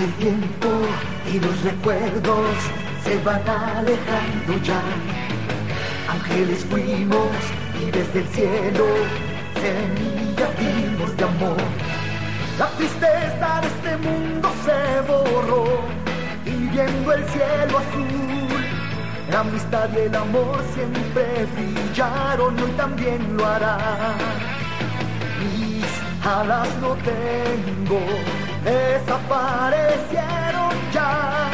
El tiempo y los recuerdos se van alejando ya. Ángeles fuimos y desde el cielo semillas dimos de amor. La tristeza de este mundo se borró y viendo el cielo azul, la amistad y el amor siempre brillaron, hoy también lo harán. Mis alas no tengo, desaparecieron ya,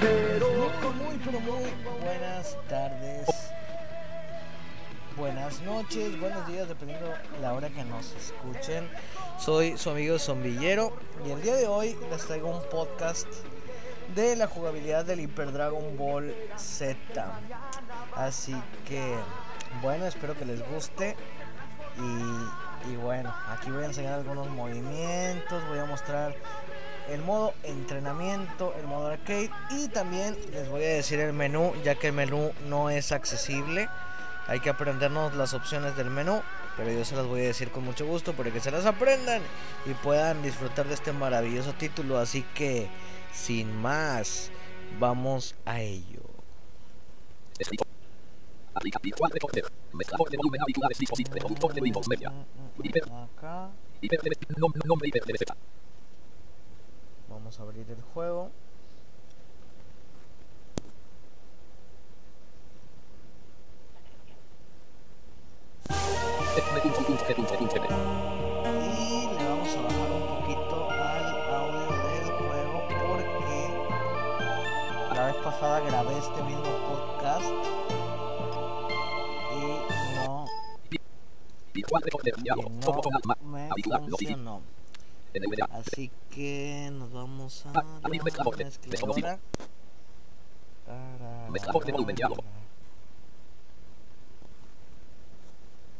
pero Muy, pero muy buenas tardes, buenas noches, buenos días, dependiendo la hora que nos escuchen. Soy su amigo Zombillero y el día de hoy les traigo un podcast de la jugabilidad del Hyper Dragon Ball Z. Así que, bueno, espero que les guste. Y, y bueno, aquí voy a enseñar algunos movimientos, voy a mostrar el modo entrenamiento, el modo arcade y también les voy a decir el menú, ya que el menú no es accesible. Hay que aprendernos las opciones del menú, pero yo se las voy a decir con mucho gusto para que se las aprendan y puedan disfrutar de este maravilloso título. Así que, sin más, vamos a ello. Escritor. Aplica virtual recorder. Mezclador de volumen auriculares dispositivo reproductor de Windows Media. Hiper. Hiper nom, nombre hiper DLZ. vamos a abrir el juego. Y le vamos a bajar un poquito al audio del juego porque la vez pasada grabé este mismo podcast Así que nos vamos a la.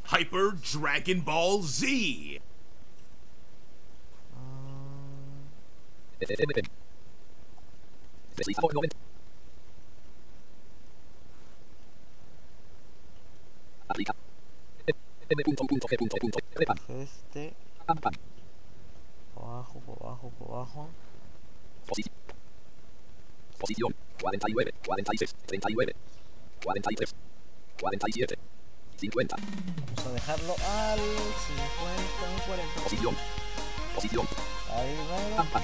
Hyper Dragon Ball Z. SMP. Deslizador 90. Aplica. Este, abajo, abajo, abajo. Posición. Posición. 49, 46, 39, 43, 47, 50. Vamos a dejarlo al 50, un 40. Posición. Posición. Ahí, pam.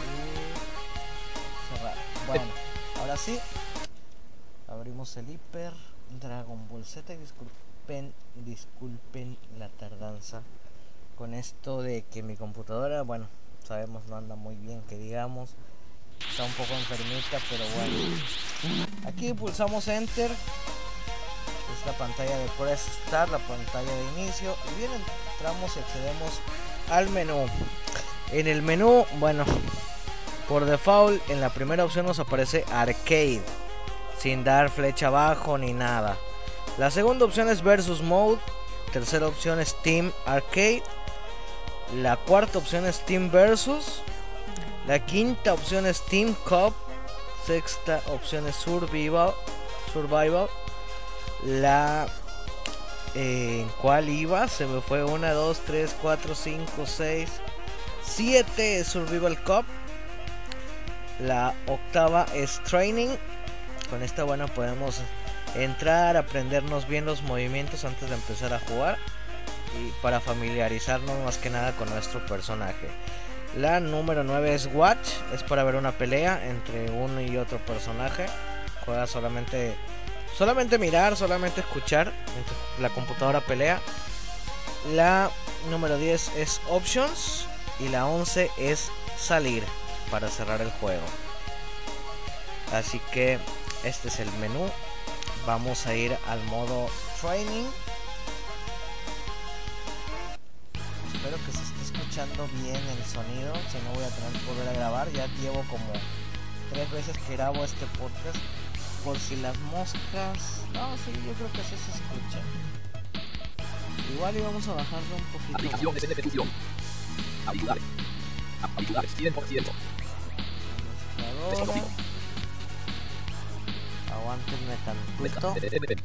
y cerrar. Bueno, ahora sí. Abrimos el hiper Dragon Ball Z y disculpen, la tardanza con esto de que mi computadora, bueno, sabemos no anda muy bien, que digamos, está un poco enfermita, pero bueno. Aquí pulsamos Enter. Es la pantalla de Press Start, la pantalla de inicio. Y bien entramos y accedemos al menú. En el menú, bueno, por default en la primera opción nos aparece Arcade. Sin dar flecha abajo ni nada. La segunda opción es Versus Mode. Tercera opción es Team Arcade. La cuarta opción es Team Versus. La quinta opción es Team Cup. Sexta opción es Survival. Survival. La eh, ¿en cuál iba? Se me fue 1, 2, 3, 4, 5, 6, 7 es Survival Cup. La octava es Training. Con esta, bueno, podemos entrar, aprendernos bien los movimientos antes de empezar a jugar. Y para familiarizarnos más que nada con nuestro personaje. La número 9 es Watch. Es para ver una pelea entre uno y otro personaje. Juega solamente solamente mirar, solamente escuchar la computadora pelea. La número 10 es Options y la 11 es Salir para cerrar el juego. Así que este es el menú. Vamos a ir al modo Training. Espero que se esté escuchando bien el sonido, si no voy a tener que volver a grabar. Ya llevo como tres veces que grabo este podcast por si las moscas. No, sí, yo creo que sí se escucha. Igual íbamos a bajarlo un poquito. más. En ejecución. Auriculares. Auriculares 100%. Mezcladora. Tantito. Mezcla. SMP.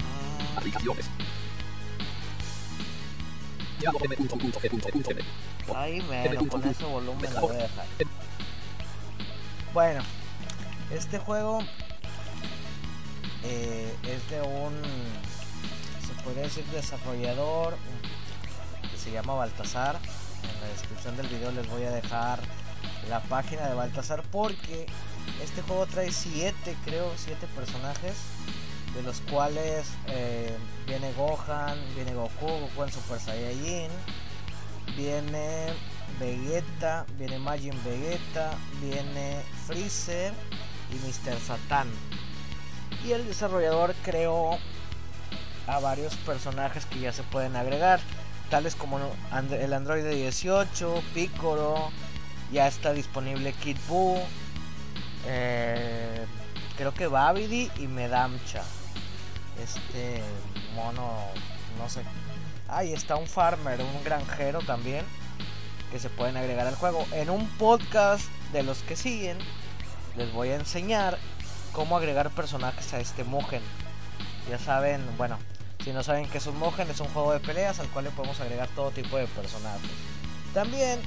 Ah, Aplicaciones. M.G.G.M. Ahí menos, con ese volumen lo voy a dejar. Bueno, este juego eh, es de un, se podría decir, desarrollador que se llama Baltasar. En la descripción del video les voy a dejar la página de Baltasar porque este juego trae 7, creo, 7 personajes. De los cuales eh, viene Gohan, viene Goku, Goku en Super Saiyajin, viene Vegeta, viene Majin Vegeta, viene Freezer y Mr. Satan. Y el desarrollador creó a varios personajes que ya se pueden agregar, tales como el Android 18, Piccolo, ya está disponible Kid Buu, eh, creo que Babidi y Medamcha. Este mono, no sé. Ahí está un farmer, un granjero también, que se pueden agregar al juego. En un podcast de los que siguen, les voy a enseñar cómo agregar personajes a este Mugen. Ya saben, bueno, si no saben que es un Mugen, es un juego de peleas al cual le podemos agregar todo tipo de personajes. También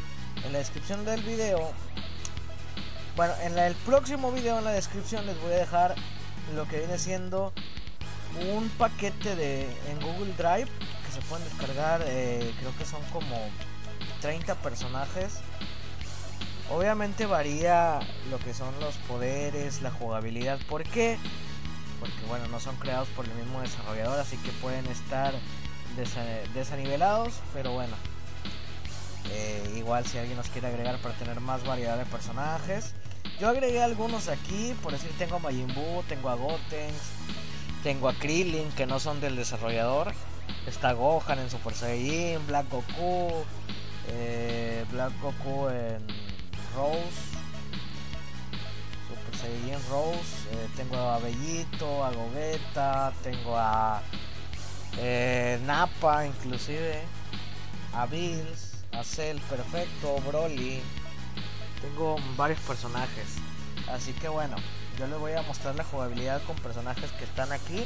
en la descripción del video, bueno, en el próximo video en la descripción les voy a dejar lo que viene siendo un paquete de en Google Drive que se pueden descargar, eh, creo que son como 30 personajes Obviamente varía lo que son los poderes, la jugabilidad. ¿Por qué? Porque bueno, no son creados por el mismo desarrollador, así que pueden estar desanivelados, pero bueno. Eh, igual si alguien nos quiere agregar para tener más variedad de personajes. Yo agregué algunos aquí, por decir tengo a Majin Buu, tengo a Gotenks, tengo a Krillin que no son del desarrollador. Está Gohan en Super Saiyan, Black Goku, eh, Black Goku en Rose, Super Saiyan Rose, eh, tengo a Bellito, a Gogeta, tengo a eh, Napa inclusive, a Bills, a Cell Perfecto, Broly, tengo varios personajes, así que bueno, yo les voy a mostrar la jugabilidad con personajes que están aquí,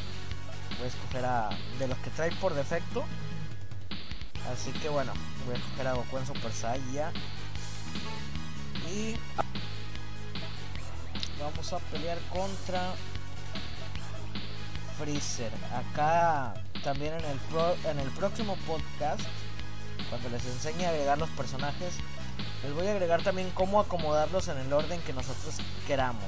voy a escoger a de los que trae por defecto, así que bueno, voy a escoger a Goku en Super Saiyan. Y vamos a pelear contra Freezer. Acá también en el, en el próximo podcast, cuando les enseñe a agregar los personajes, les voy a agregar también cómo acomodarlos en el orden que nosotros queramos.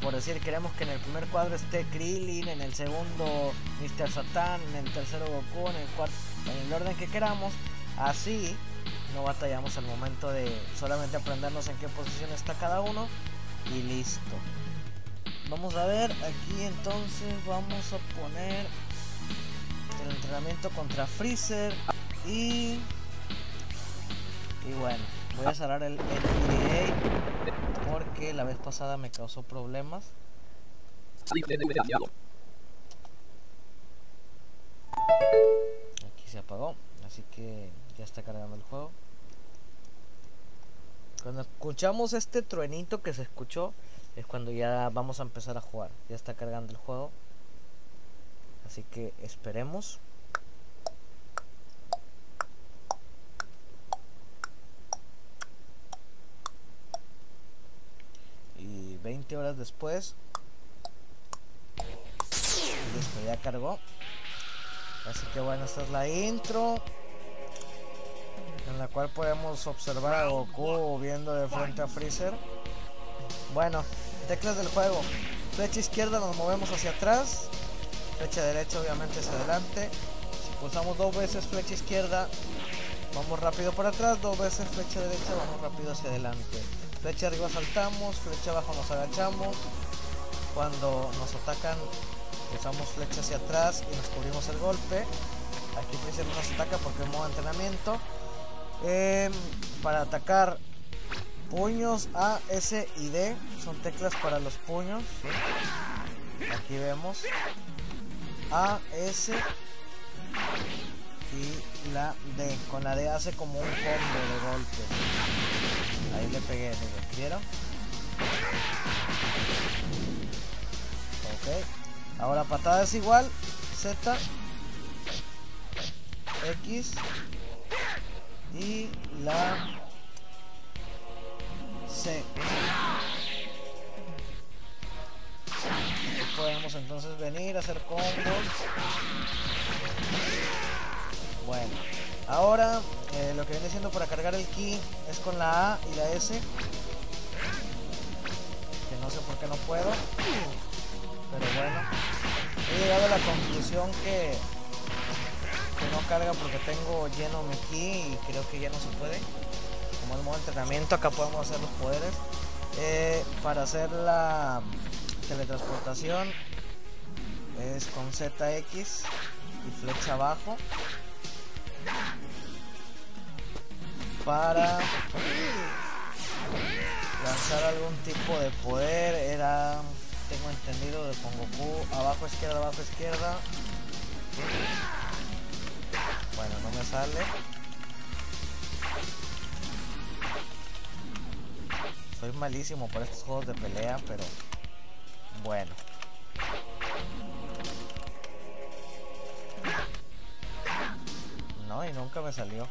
Por decir, queremos que en el primer cuadro esté Krillin, en el segundo Mr. Satan, en el tercero Goku, en el cuarto, en el orden que queramos. Así no batallamos al momento de solamente aprendernos en qué posición está cada uno y listo. Vamos a ver, aquí entonces vamos a poner el entrenamiento contra Freezer y y bueno, voy a cerrar el NDA porque la vez pasada me causó problemas. Aquí se apagó, así que ya está cargando el juego. Cuando escuchamos este truenito que se escuchó, es cuando ya vamos a empezar a jugar. Ya está cargando el juego. Así que esperemos. Y 20 horas después. Listo, ya cargó. Así que bueno, esta es la intro en la cual podemos observar a Goku viendo de frente a Freezer. Bueno, teclas del juego. Flecha izquierda nos movemos hacia atrás. Flecha derecha obviamente hacia adelante. Si pulsamos dos veces flecha izquierda, vamos rápido para atrás. Dos veces flecha derecha, vamos rápido hacia adelante. Flecha arriba saltamos, flecha abajo nos agachamos. Cuando nos atacan, pulsamos flecha hacia atrás y nos cubrimos el golpe. Aquí Freezer no nos ataca porque es modo entrenamiento. Em, para atacar puños A, S y D son teclas para los puños. Aquí vemos A, S y la D. Con la D hace como un combo de golpes. Ahí le pegué, ¿me ¿vieron? Ok. Ahora patada es igual. Z. X y la C. Podemos entonces venir a hacer combos. Bueno, ahora eh, lo que viene siendo para cargar el ki es con la A y la S. Que no sé por qué no puedo. Pero bueno, he llegado a la conclusión que, que no carga porque tengo lleno mi ki y creo que ya no se puede. Como es modo entrenamiento, acá podemos hacer los poderes. Eh, para hacer la teletransportación es con ZX y flecha abajo. Para lanzar algún tipo de poder. Era tengo entendido de con Goku. Abajo izquierda abajo izquierda. Bueno no me sale. Soy malísimo por estos juegos de pelea pero bueno. No y nunca me salió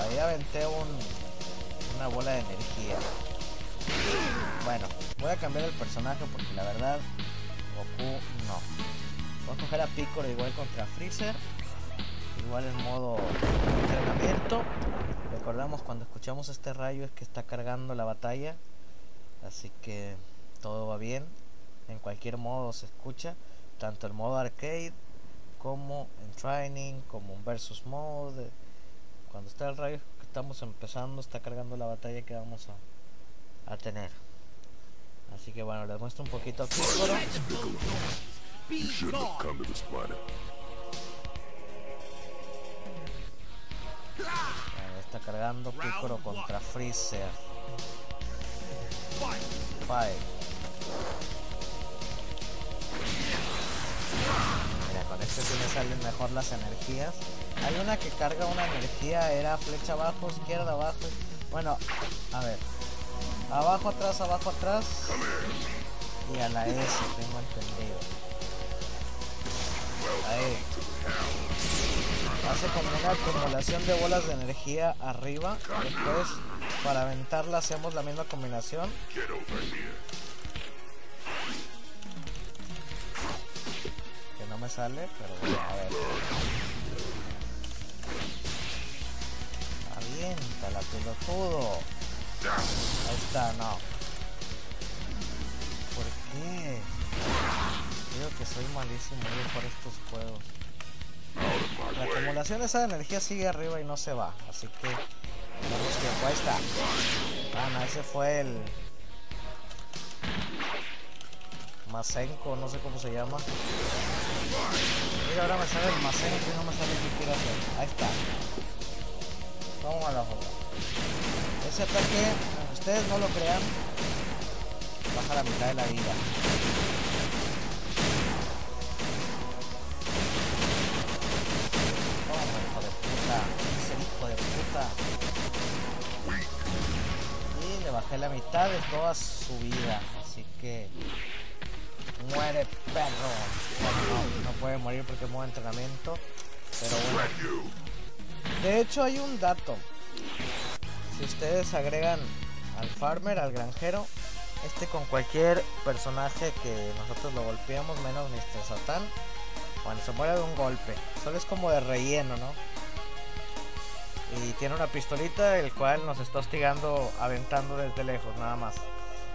ahí aventé un, una bola de energía bueno, voy a cambiar el personaje porque la verdad Goku no. Voy a coger a Piccolo igual contra Freezer. Igual en modo entrenamiento. Recordamos cuando escuchamos este rayo es que está cargando la batalla. Así que todo va bien. En cualquier modo se escucha. Tanto el modo arcade como en training, como en versus mode. Cuando está el rayo que estamos empezando, está cargando la batalla que vamos a a tener. Así que bueno, les muestro un poquito a Piccolo. está cargando Piccolo contra Freezer. Five. Este sí me salen mejor las energías. Hay una que carga una energía, era flecha abajo, izquierda, abajo. Bueno, a ver, Abajo, atrás, abajo, atrás. Y a la S, tengo entendido. Ahí. Hace como una acumulación de bolas de energía arriba. Después, para aventarla, hacemos la misma combinación. Me sale, pero bueno, a ver. Aviéntala, pelotudo. Ahí está, no. ¿Por qué? Digo que soy malísimo yo por estos juegos. La acumulación de esa energía sigue arriba y no se va. Así que... Vamos que ahí está. Ese fue el... Masenko, no sé cómo se llama. Mira, ahora me sale el Masenko y no me sale qué quiero hacer. Ahí está. Vamos a la joda. Ese ataque, ustedes no lo crean, baja la mitad de la vida. Toma, hijo de puta. Ese hijo de puta. Y le bajé la mitad de toda su vida. Así que... Muere perro. no, no puede morir porque es entrenamiento. Pero bueno. De hecho hay un dato si ustedes agregan al farmer, al granjero, este con cualquier personaje que nosotros lo golpeamos, menos Mr. Satan, bueno, se muere de un golpe. Solo es como de relleno, ¿no? Y tiene una pistolita, el cual nos está hostigando, aventando desde lejos, nada más.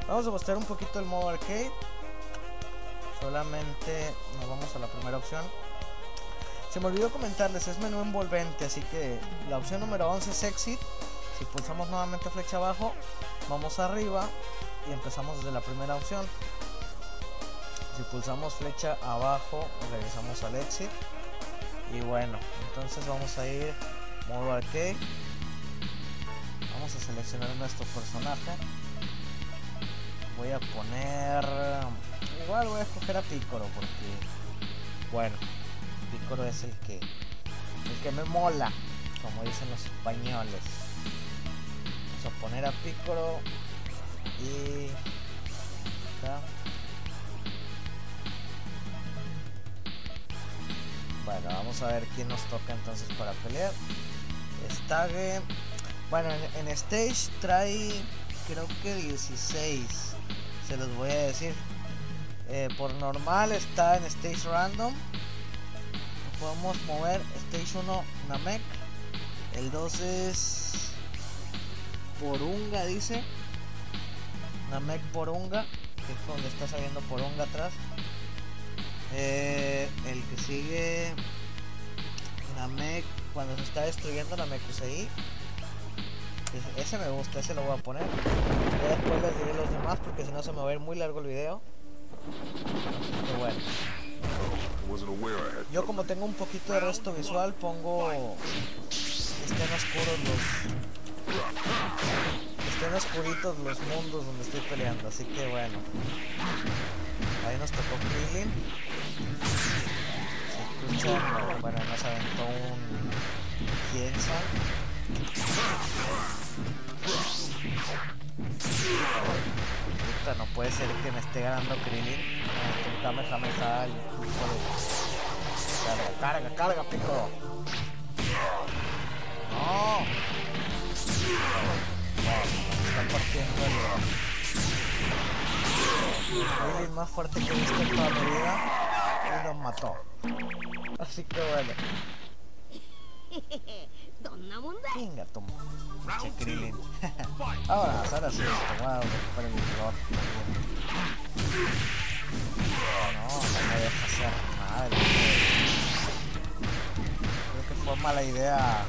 Vamos a mostrar un poquito el modo arcade. Solamente nos vamos a la primera opción. Se me olvidó comentarles, es menú envolvente, así que la opción número 11 es Exit si pulsamos nuevamente flecha abajo, vamos arriba y empezamos desde la primera opción. Si pulsamos flecha abajo, regresamos al exit. Y bueno, entonces vamos a ir modo arcade. Vamos a seleccionar nuestro personaje. Voy a poner... Igual voy a escoger a Piccolo porque... Bueno, Piccolo es el que... El que me mola, como dicen los españoles a poner a Piccolo y. Bueno, vamos a ver quién nos toca entonces para pelear. Stage. Bueno, en, en Stage trae creo que 16. Se los voy a decir. Eh, por normal está en Stage Random. Podemos mover Stage 1 Namek. El 2 es Porunga, dice. Namek Porunga, que es donde está saliendo Porunga atrás. Eh, el que sigue Namek, cuando se está destruyendo Namek. Ese- Ese me gusta, ese lo voy a poner. Ya después les diré los demás porque si no se me va a ir muy largo el video. Pero bueno. Yo como tengo un poquito de resto visual pongo estén oscuros los estén oscuritos los mundos donde estoy peleando, así que bueno. Ahí nos tocó Krillin. Se escucha, bueno, nos aventó un Kiensan puta, no puede ser que me esté ganando Krillin. Dame esa mesa Carga, carga, carga, pico. No. Está partiendo el... Krillin más fuerte que he visto en toda mi vida y nos mató. Así que bueno venga. Che Krillin. ahora, ahora sí, tomado para el dolor. No, no me deja hacer nada. Creo que fue mala idea.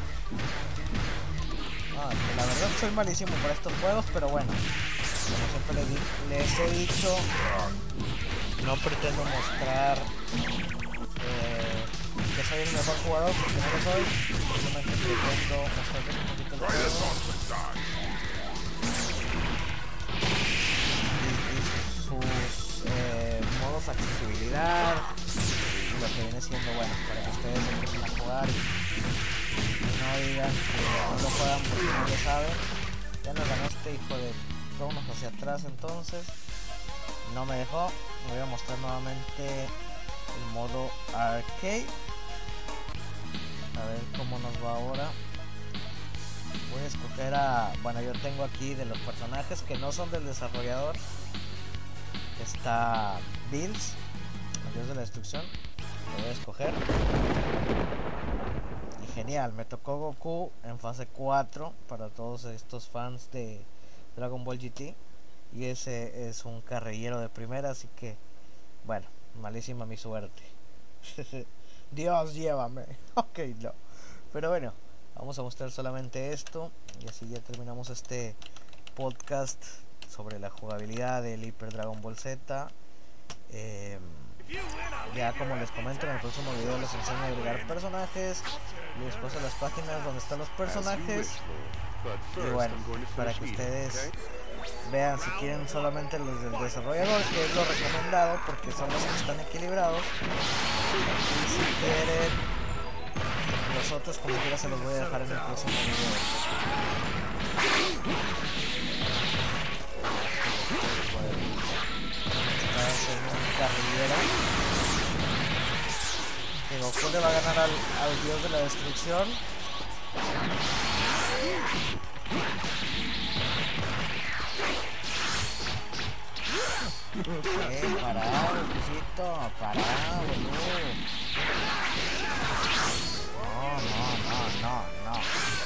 No, la verdad soy malísimo para estos juegos, pero bueno. Como siempre les, he dicho, no pretendo mostrar eh, el mejor jugador porque no lo soy. Un poquito juego y, sus, eh, modos accesibilidad y lo que viene siendo bueno para que ustedes empiecen a jugar y, y no digan que no lo juegan porque no lo saben. Ya nos ganó este hijo de vámonos hacia atrás entonces. No me dejó me voy a mostrar nuevamente el modo arcade a ver cómo nos va ahora. Voy a escoger a bueno yo tengo aquí de los personajes que no son del desarrollador. Está Bills dios de la destrucción. Lo voy a escoger. Y genial me tocó Goku en fase 4 para todos estos fans de Dragon Ball GT y ese es un carrillero de primera así que bueno malísima mi suerte Dios llévame. Ok no. Pero bueno vamos a mostrar solamente esto y así ya terminamos este podcast sobre la jugabilidad del Hyper Dragon Ball Z. Eh, ya como les comento en el próximo video les enseño a agregar personajes y después a las páginas donde están los personajes. Y bueno para que ustedes vean si quieren solamente los del desarrollador que es lo recomendado porque son los que están equilibrados. Y si quieren los otros como quiera se los voy a dejar en el próximo video. Carrillera. Que Goku le va a ganar al dios de la destrucción Eh, pará, Luisito, pará, boludo. No, no, no, no, no.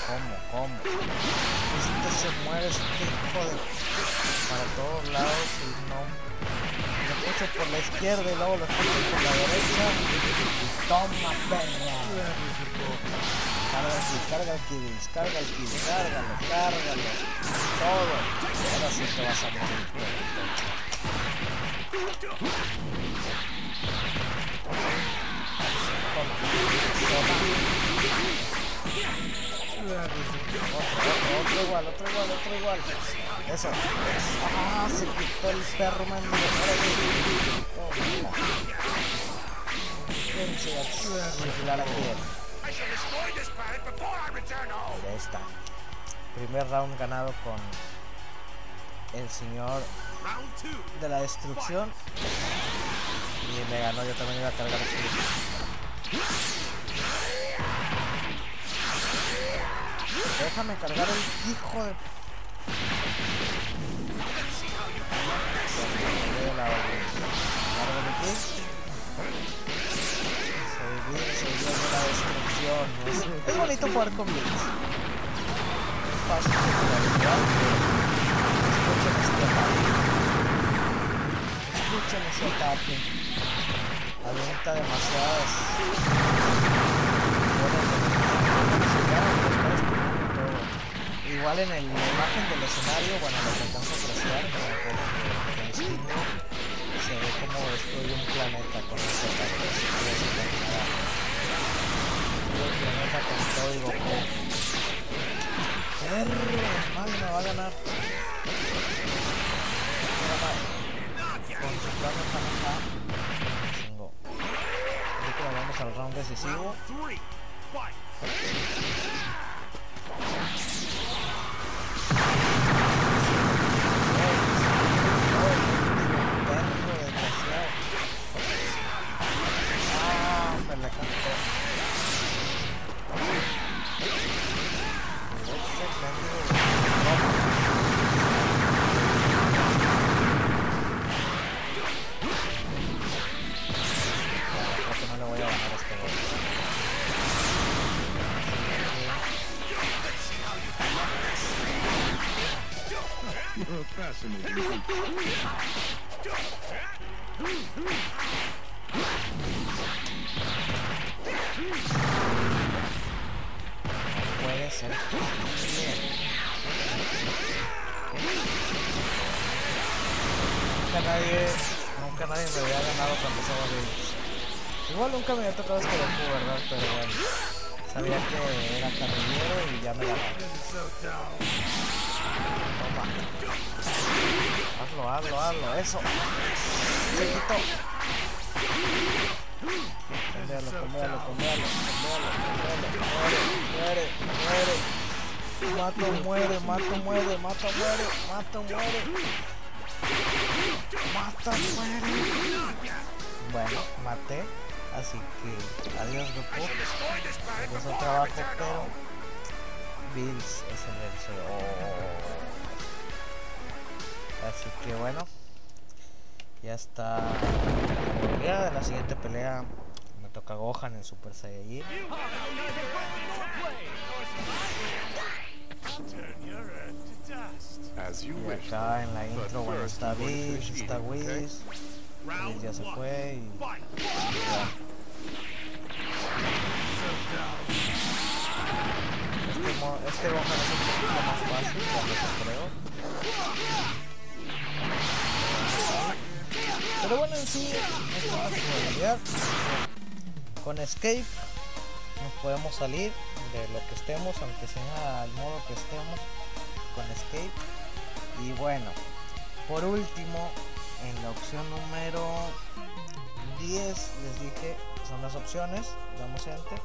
¿Cómo, cómo? Este se muere, este hijo de... Para todos lados y no... Lo escucho por la izquierda y luego lo escucho por la derecha. Y toma, perra. Carga kill, carga el kill, carga el kill, cárgalo, cárgalo. Todo. Ahora sí te vas a morir. Otro, igual, otro igual, otro igual. Eso. Ah, se quitó el perro. Ya está. Primer round ganado con el señor. De la destrucción. Y me ganó, yo también iba a cargar aquí. Déjame cargar el hijo de... La. Soy bien, soy bien de la destrucción. Es, bonito jugar con Blitz. Fácil. Este. Escuchen ese ataque. Avienta demasiadas. Igual en el, la imagen del escenario, bueno, lo que alcanzo a apreciar, como por estilo, se ve como destruye un planeta con ese ataque. El planeta con todo y Goku. Me va a ganar. Con su plan de Kamehameha. Chingo. Nos vamos al round decisivo. Perro desgraciado. Nunca me había tocado este Goku, ¿verdad? Pero bueno, sabía que era carrilero y ya me ganó. Toma. Hazlo, hazlo, hazlo, eso. Se quitó. Coméalo, coméalo, coméalo. Muere, muere, muere. Mato, muere, mato, muere, mato, muere, mato, muere. Mata, muere. Bueno, maté. Así que adiós Goku. Regresó trabajo, pero Bills es el vencedor. Así que bueno. Ya está de la siguiente pelea. Me toca Gohan en Super Saiyajin. Y acá en la intro, bueno, está Bills, está? Whis. Ya se fue y. Este, este Gohan es un poquito más fácil, cuando se creo. Pero bueno, en sí, es una jugabilidad. Con Escape nos podemos salir de lo que estemos, aunque sea al modo que estemos con Escape. Y bueno, por último, en la opción número 10 les dije, son las opciones, damos enter.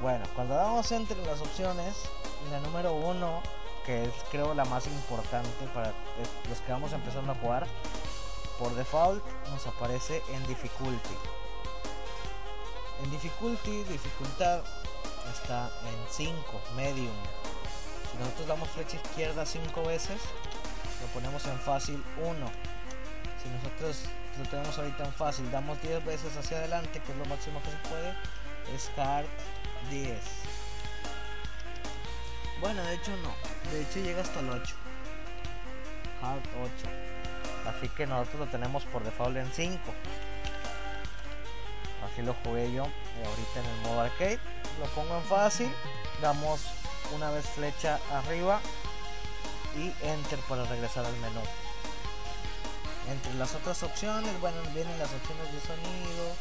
Bueno, cuando damos enter en las opciones, la número 1, que es creo la más importante para los que vamos empezando a jugar, por default nos aparece en difficulty. En difficulty, dificultad, está en 5, medium. Si nosotros damos flecha izquierda 5 veces, lo ponemos en fácil 1. Si nosotros lo tenemos ahorita en fácil, damos 10 veces hacia adelante, que es lo máximo que se puede, es hard 10. Bueno, de hecho no, de hecho llega hasta el 8. Hard 8. Así que nosotros lo tenemos por default en 5. Así lo jugué yo ahorita en el modo arcade. Lo pongo en fácil. Damos una vez flecha arriba y enter para regresar al menú. Entre las otras opciones, bueno, vienen las opciones de sonido,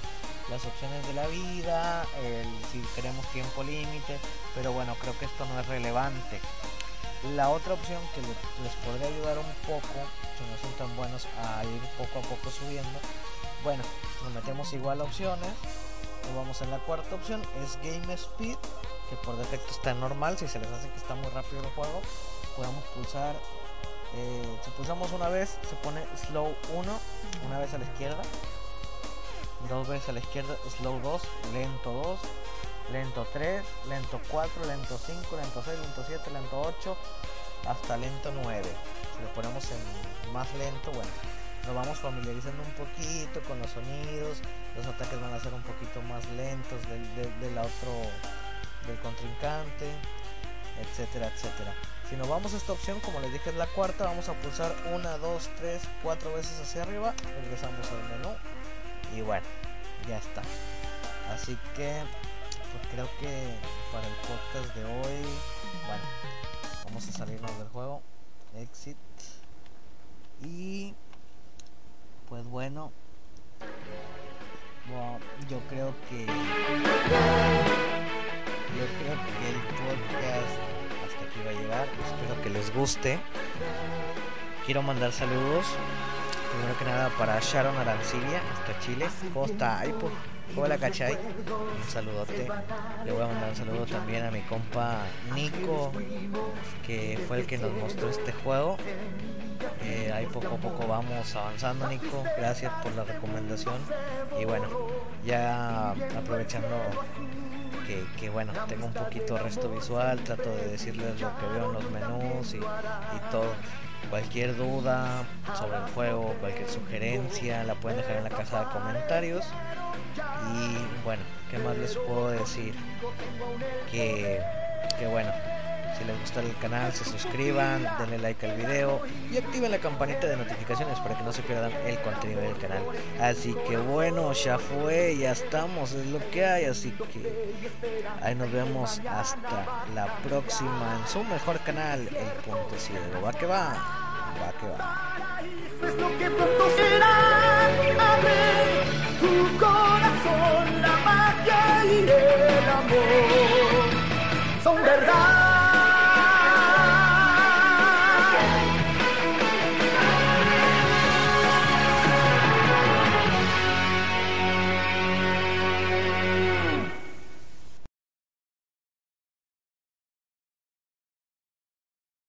las opciones de la vida, el, si queremos tiempo límite, pero bueno, creo que esto no es relevante. La otra opción que le- les podría ayudar un poco, si no son tan buenos a ir poco a poco subiendo, bueno, nos metemos igual a opciones, vamos en la cuarta opción, es Game Speed, que por defecto está normal, si se les hace que está muy rápido el juego, podemos pulsar, eh, si pulsamos una vez se pone Slow 1, una vez a la izquierda, dos veces a la izquierda, slow 2, lento 2, lento 3, lento 4, lento 5, lento 6, lento 7, lento 8, hasta lento 9. Si lo ponemos en más lento, bueno, nos vamos familiarizando un poquito con los sonidos, los ataques van a ser un poquito más lentos del, del, del otro, del contrincante, etcétera, etcétera. Si nos vamos a esta opción, como les dije es la cuarta, vamos a pulsar 1, 2, 3, 4 veces hacia arriba, regresamos al menú. Y bueno, ya está. Así que pues creo que para el podcast de hoy, bueno, vamos a salirnos del juego, exit. Y pues bueno, bueno yo creo que yo creo que el podcast va a llegar. Espero que les guste. Quiero mandar saludos. Primero que nada para Sharon Arancibia, hasta Chile. ¿Cómo está? Ay, hola, cachai. Un saludote. Le voy a mandar un saludo también a mi compa Nico, que fue el que nos mostró este juego. Eh, ahí poco a poco vamos avanzando, Nico. Gracias por la recomendación. Y bueno, ya aprovechando que, bueno, tengo un poquito resto visual, trato de decirles lo que veo en los menús y, y, todo. Cualquier duda sobre el juego, cualquier sugerencia, la pueden dejar en la caja de comentarios. Y bueno, ¿qué más les puedo decir? Que, que bueno, si les gustó el canal, se suscriban, denle like al video y activen la campanita de notificaciones para que no se pierdan el contenido del canal. Así que bueno, ya fue, ya estamos, es lo que hay. Así que ahí nos vemos hasta la próxima en su mejor canal, El Punto Ciego. Va que va, va que va. Tu corazón, la magia y el amor son verdad.